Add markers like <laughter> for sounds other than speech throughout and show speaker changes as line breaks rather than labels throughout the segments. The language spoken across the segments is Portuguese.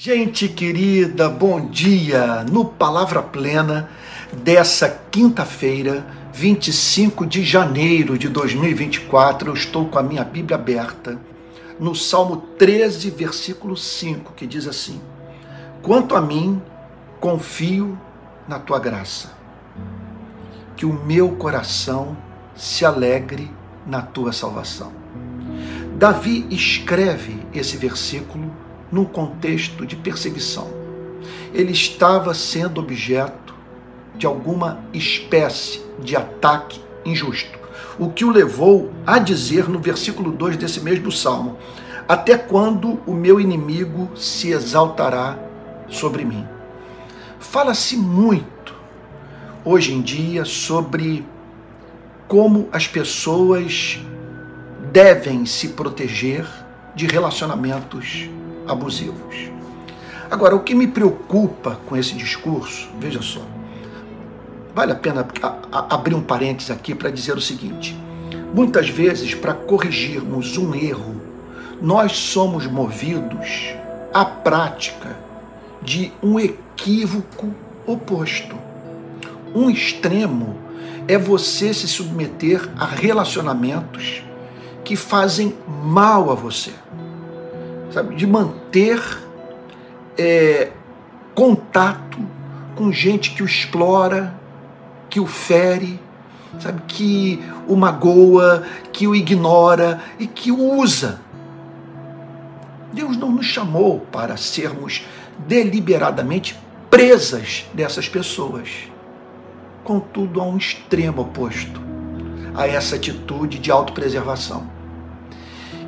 Gente querida, bom dia! No Palavra Plena dessa quinta-feira, 25 de janeiro de 2024, eu estou com a minha Bíblia aberta no Salmo 13, versículo 5, que diz assim: Quanto a mim, confio na tua graça, que o meu coração se alegre na tua salvação. Davi escreve esse versículo num contexto de perseguição. Ele estava sendo objeto de alguma espécie de ataque injusto, o que o levou a dizer no versículo 2 desse mesmo salmo: Até quando o meu inimigo se exaltará sobre mim? Fala-se muito hoje em dia sobre como as pessoas devem se proteger de relacionamentos abusivos. Agora, o que me preocupa com esse discurso, veja só, vale a pena abrir um parênteses aqui para dizer o seguinte: muitas vezes, para corrigirmos um erro, nós somos movidos à prática de um equívoco oposto. Um extremo é você se submeter a relacionamentos que fazem mal a você sabe, de manter é, contato com gente que o explora, que o fere, sabe, que o magoa, que o ignora e que o usa. Deus não nos chamou para sermos deliberadamente presas dessas pessoas. Contudo, há um extremo oposto a essa atitude de autopreservação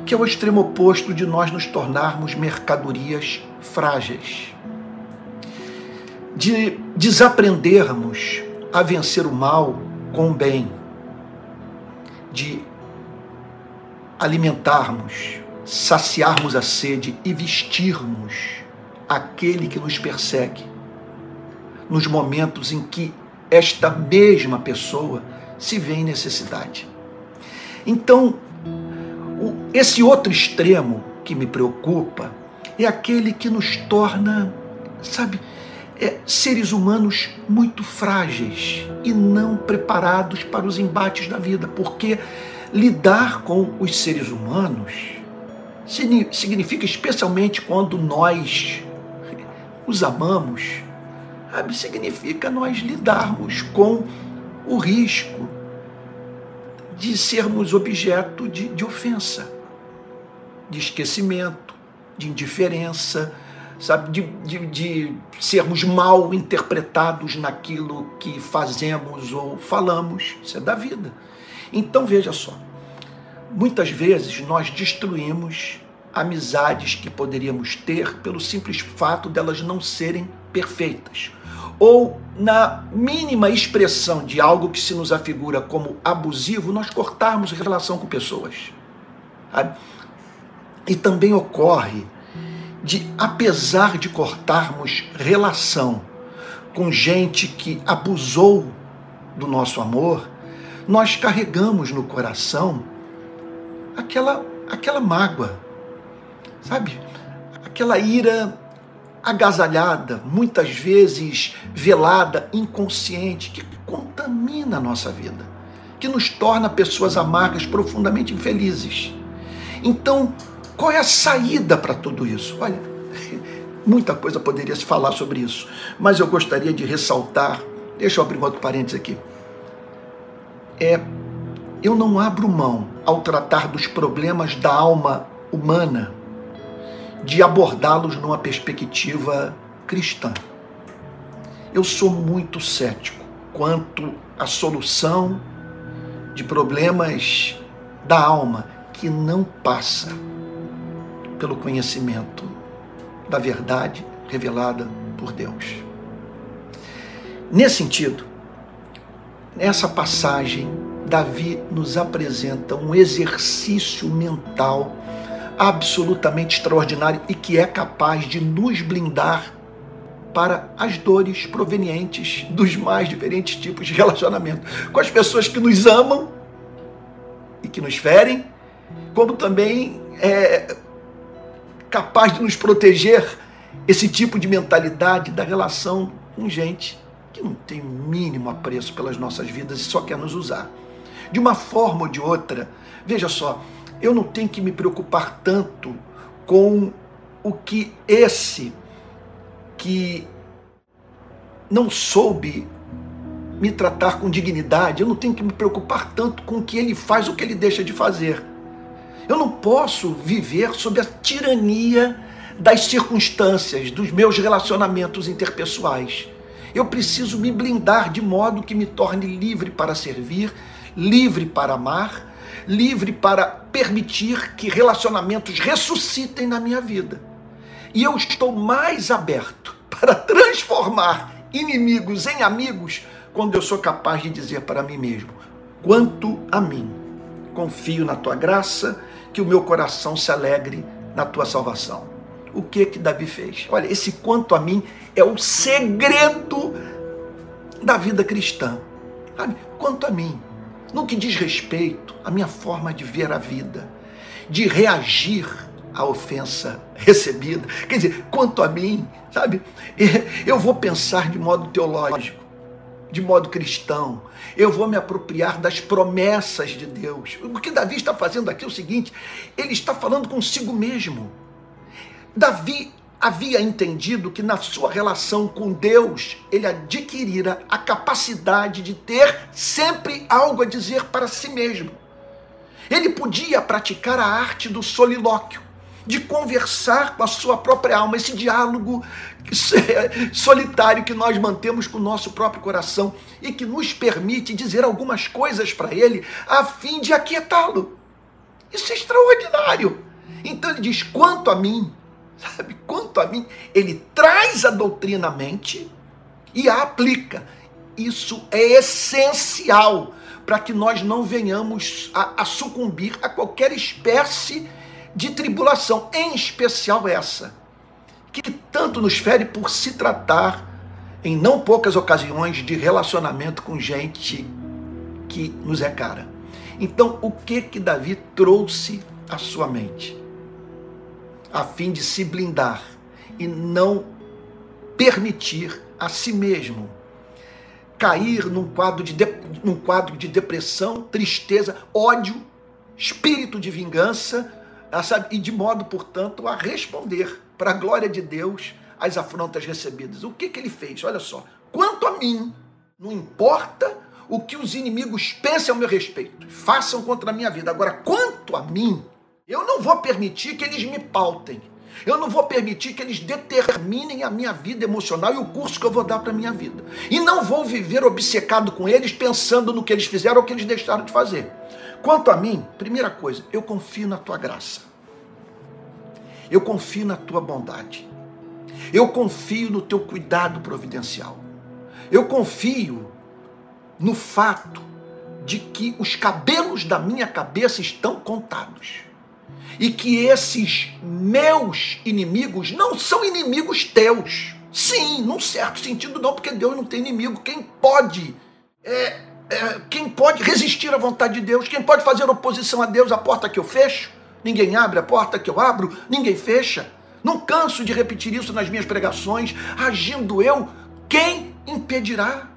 que é o extremo oposto de nós nos tornarmos mercadorias frágeis, de desaprendermos a vencer o mal com o bem, de alimentarmos, saciarmos a sede e vestirmos aquele que nos persegue, nos momentos em que esta mesma pessoa se vê em necessidade. Então, esse outro extremo que me preocupa é aquele que nos torna, sabe, é, seres humanos muito frágeis e não preparados para os embates da vida, porque lidar com os seres humanos significa, especialmente quando nós os amamos, sabe, significa nós lidarmos com o risco de sermos objeto de, de ofensa de esquecimento, de indiferença, sabe, de, de, de sermos mal interpretados naquilo que fazemos ou falamos. Isso é da vida. Então veja só, muitas vezes nós destruímos amizades que poderíamos ter pelo simples fato delas não serem perfeitas. Ou na mínima expressão de algo que se nos afigura como abusivo, nós cortarmos relação com pessoas. E também ocorre de, apesar de cortarmos relação com gente que abusou do nosso amor, nós carregamos no coração aquela, aquela mágoa, sabe? Aquela ira agasalhada, muitas vezes velada, inconsciente, que contamina a nossa vida, que nos torna pessoas amargas, profundamente infelizes. Então, qual é a saída para tudo isso? Olha, muita coisa poderia se falar sobre isso, mas eu gostaria de ressaltar, deixa eu abrir um outro parênteses aqui. É, eu não abro mão ao tratar dos problemas da alma humana de abordá-los numa perspectiva cristã. Eu sou muito cético quanto à solução de problemas da alma que não passa pelo conhecimento da verdade revelada por Deus. Nesse sentido, nessa passagem, Davi nos apresenta um exercício mental absolutamente extraordinário e que é capaz de nos blindar para as dores provenientes dos mais diferentes tipos de relacionamento com as pessoas que nos amam e que nos ferem, como também é, capaz de nos proteger esse tipo de mentalidade da relação com gente que não tem o mínimo apreço pelas nossas vidas e só quer nos usar. De uma forma ou de outra, veja só, eu não tenho que me preocupar tanto com o que esse que não soube me tratar com dignidade, eu não tenho que me preocupar tanto com o que ele faz ou o que ele deixa de fazer. Eu não posso viver sob a tirania das circunstâncias, dos meus relacionamentos interpessoais. Eu preciso me blindar de modo que me torne livre para servir, livre para amar, livre para permitir que relacionamentos ressuscitem na minha vida. E eu estou mais aberto <laughs> para transformar inimigos em amigos quando eu sou capaz de dizer para mim mesmo: quanto a mim, confio na tua graça, que o meu coração se alegre na tua salvação. O que que Davi fez? Olha, esse quanto a mim é o segredo da vida cristã. Sabe? Quanto a mim, no que diz respeito à minha forma de ver a vida, de reagir à ofensa recebida. Quer dizer, quanto a mim, sabe, <laughs> eu vou pensar de modo teológico, de modo cristão, eu vou me apropriar das promessas de Deus. O que Davi está fazendo aqui é o seguinte: ele está falando consigo mesmo. Davi havia entendido que na sua relação com Deus, ele adquirira a capacidade de ter sempre algo a dizer para si mesmo. Ele podia praticar a arte do solilóquio, de conversar com a sua própria alma, esse diálogo <laughs> solitário que nós mantemos com o nosso próprio coração e que nos permite dizer algumas coisas para ele a fim de aquietá-lo. Isso é extraordinário. Então ele diz: quanto a mim, <laughs> Sabe? Quanto a mim, ele traz a doutrina à mente e a aplica. Isso é essencial para que nós não venhamos a, a sucumbir a qualquer espécie de tribulação, em especial essa, que tanto nos fere por se tratar, em não poucas ocasiões, de relacionamento com gente que nos é cara. Então, o que que Davi trouxe à sua mente? a fim de se blindar e não permitir a si mesmo cair num quadro de, de, num quadro de depressão, tristeza, ódio, espírito de vingança? E de modo, portanto, a responder para a glória de Deus às afrontas recebidas. O que, que ele fez? Olha só, quanto a mim, não importa o que os inimigos pensem ao meu respeito, façam contra a minha vida. Agora, quanto a mim, eu não vou permitir que eles me pautem. Eu não vou permitir que eles determinem a minha vida emocional e o curso que eu vou dar para a minha vida. E não vou viver obcecado com eles, pensando no que eles fizeram ou que eles deixaram de fazer. Quanto a mim, primeira coisa, eu confio na tua graça. Eu confio na tua bondade. Eu confio no teu cuidado providencial. Eu confio no fato de que os cabelos da minha cabeça estão contados e que esses meus inimigos não são inimigos teus. Sim, num certo sentido não, porque Deus não tem inimigo. Quem pode é, é, quem pode resistir à vontade de Deus? Quem pode fazer oposição a Deus? A porta que eu fecho? Ninguém abre a porta que eu abro? Ninguém fecha? Não canso de repetir isso nas minhas pregações. Agindo eu, quem impedirá?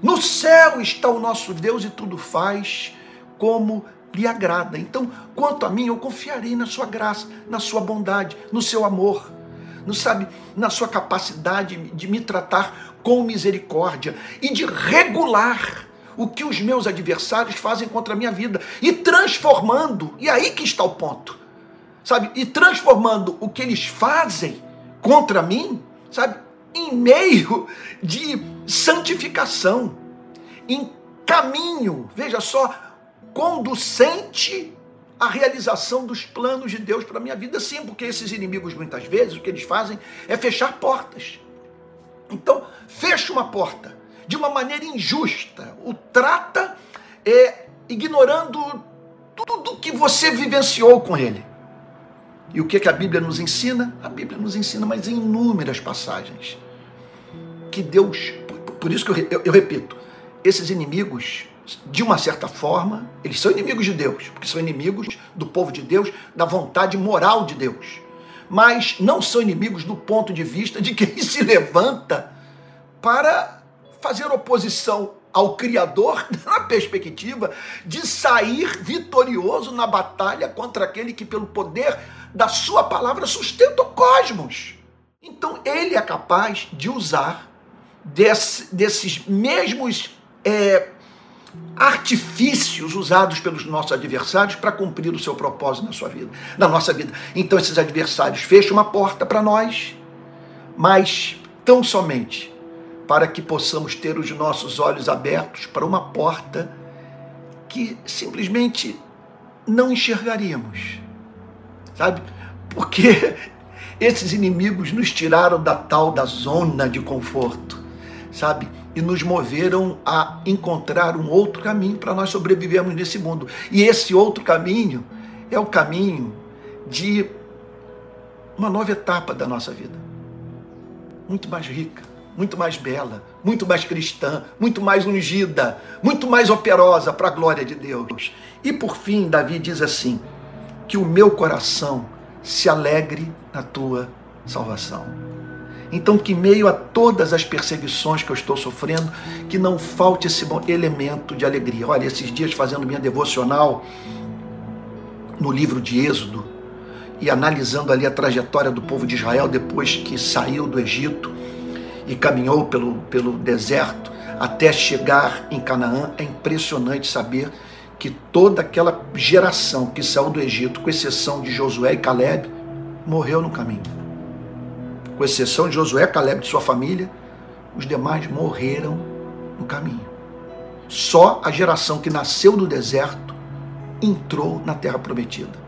No céu está o nosso Deus e tudo faz como lhe agrada. Então, quanto a mim, eu confiarei na sua graça, na sua bondade, no seu amor, no sabe, na sua capacidade de me tratar com misericórdia e de regular o que os meus adversários fazem contra a minha vida e transformando, e aí que está o ponto. Sabe? E transformando o que eles fazem contra mim, sabe? Em meio de santificação, em caminho, veja só, conducente à realização dos planos de Deus para a minha vida, sim, porque esses inimigos muitas vezes o que eles fazem é fechar portas. Então, fecha uma porta de uma maneira injusta, o trata é, ignorando tudo que você vivenciou com ele. E o que, que a Bíblia nos ensina? A Bíblia nos ensina, mas em inúmeras passagens, que Deus, por isso que eu, eu, eu repito, esses inimigos de uma certa forma, eles são inimigos de Deus, porque são inimigos do povo de Deus, da vontade moral de Deus. mas não são inimigos do ponto de vista de quem <laughs> se levanta para fazer oposição ao Criador <laughs> na perspectiva de sair vitorioso na batalha contra aquele que, pelo poder da sua palavra, sustenta o cosmos. Então, ele é capaz de usar desse, desses mesmos é, artifícios usados pelos nossos adversários para cumprir o seu propósito na sua vida, na nossa vida. Então, esses adversários fecham uma porta para nós, mas tão somente para que possamos ter os nossos olhos abertos para uma porta que simplesmente não enxergaríamos. Sabe? Porque <laughs> esses inimigos nos tiraram da tal da zona de conforto, sabe? E nos moveram a encontrar um outro caminho para nós sobrevivermos nesse mundo. E esse outro caminho é o caminho de uma nova etapa da nossa vida. Muito mais rica, muito mais bela, muito mais cristã, muito mais ungida, muito mais operosa para a glória de Deus. E por fim, Davi diz assim: que o meu coração se alegre na tua salvação. Então, que meio a todas as perseguições que eu estou sofrendo, que não falte esse elemento de alegria. Olha, esses dias fazendo minha devocional no livro de Êxodo e analisando ali a trajetória do povo de Israel depois que saiu do Egito, e caminhou pelo, pelo deserto até chegar em Canaã, é impressionante saber que toda aquela geração que saiu do Egito, com exceção de Josué e Caleb, morreu no caminho. Com exceção de Josué, Caleb e sua família, os demais morreram no caminho. Só a geração que nasceu no deserto entrou na terra prometida.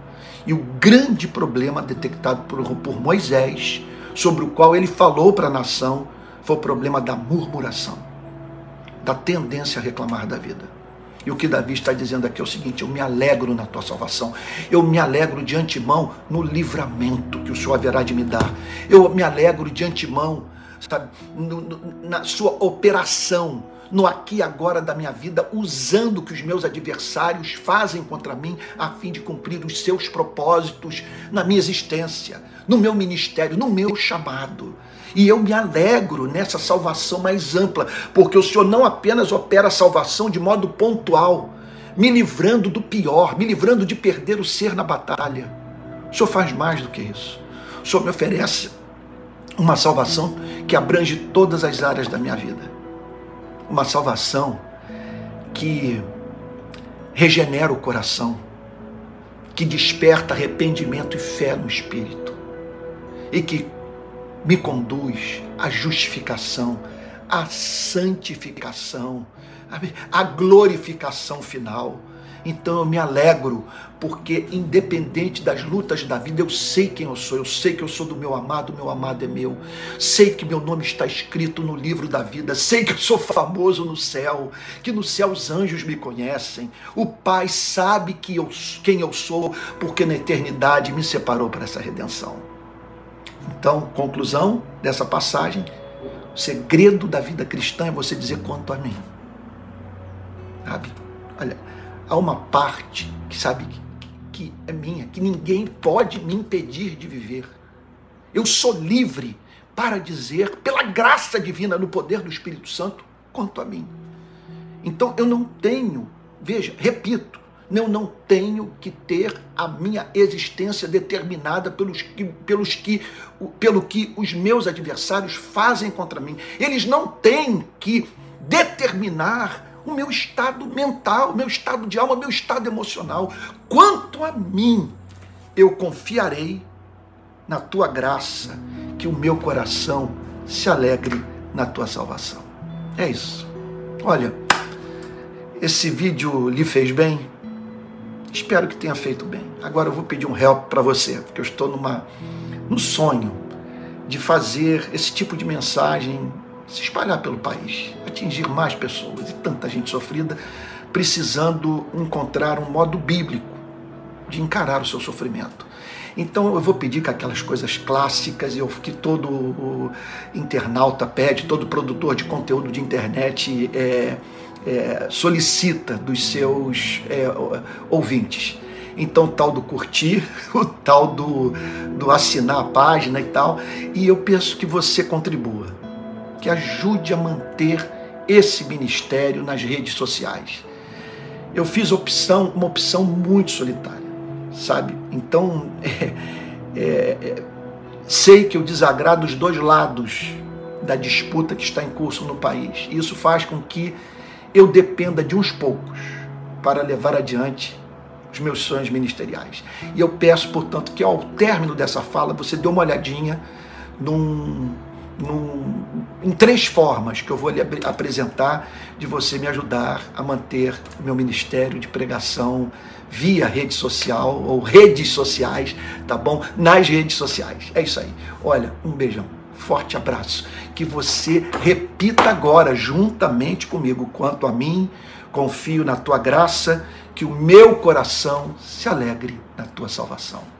E o grande problema detectado por, por Moisés, sobre o qual ele falou para a nação, foi o problema da murmuração, da tendência a reclamar da vida. E o que Davi está dizendo aqui é o seguinte: eu me alegro na tua salvação, eu me alegro de antemão no livramento que o Senhor haverá de me dar, eu me alegro de antemão, sabe, no, no, na sua operação, no aqui e agora da minha vida, usando o que os meus adversários fazem contra mim, a fim de cumprir os seus propósitos na minha existência, no meu ministério, no meu chamado. E eu me alegro nessa salvação mais ampla, porque o Senhor não apenas opera a salvação de modo pontual, me livrando do pior, me livrando de perder o ser na batalha. O Senhor faz mais do que isso. O Senhor me oferece uma salvação que abrange todas as áreas da minha vida. Uma salvação que regenera o coração, que desperta arrependimento e fé no espírito e que me conduz à justificação, à santificação, à glorificação final. Então eu me alegro, porque independente das lutas da vida, eu sei quem eu sou, eu sei que eu sou do meu amado, meu amado é meu, sei que meu nome está escrito no livro da vida, sei que eu sou famoso no céu, que no céu os anjos me conhecem, o Pai sabe que eu, quem eu sou, porque na eternidade me separou para essa redenção. Então, conclusão dessa passagem: o segredo da vida cristã é você dizer quanto a mim. Sabe? Olha, há uma parte que sabe que, é minha, que ninguém pode me impedir de viver. Eu sou livre para dizer, pela graça divina, no poder do Espírito Santo, quanto a mim. Então eu não tenho, veja, repito, eu não tenho que ter a minha existência determinada pelos que, pelos que, pelo que os meus adversários fazem contra mim. Eles não têm que determinar o meu estado mental, meu estado de alma, meu estado emocional. Quanto a mim, eu confiarei na tua graça, que o meu coração se alegre na tua salvação. É isso. Olha, esse vídeo lhe fez bem? Espero que tenha feito bem. Agora eu vou pedir um help para você, porque eu estou numa no sonho de fazer esse tipo de mensagem se espalhar pelo país, atingir mais pessoas e tanta gente sofrida precisando encontrar um modo bíblico de encarar o seu sofrimento. Então eu vou pedir que aquelas coisas clássicas que todo internauta pede, todo produtor de conteúdo de internet é, é, solicita dos seus é, ouvintes. Então, tal do curtir, <laughs> o tal do, do assinar a página e tal. E eu penso que você contribua, que ajude a manter esse ministério nas redes sociais. Eu fiz opção, uma opção muito solitária, sabe? Então, <laughs> é, é, sei que eu desagrado os dois lados da disputa que está em curso no país. Isso faz com que eu dependa de uns poucos para levar adiante os meus sonhos ministeriais. E eu peço, portanto, que ao término dessa fala você dê uma olhadinha num, num, em três formas que eu vou lhe apresentar de você me ajudar a manter o meu ministério de pregação via rede social ou redes sociais, tá bom? Nas redes sociais. É isso aí. Olha, um beijão. Forte abraço. Que você repita agora, juntamente comigo, quanto a mim, confio na tua graça, que o meu coração se alegre na tua salvação.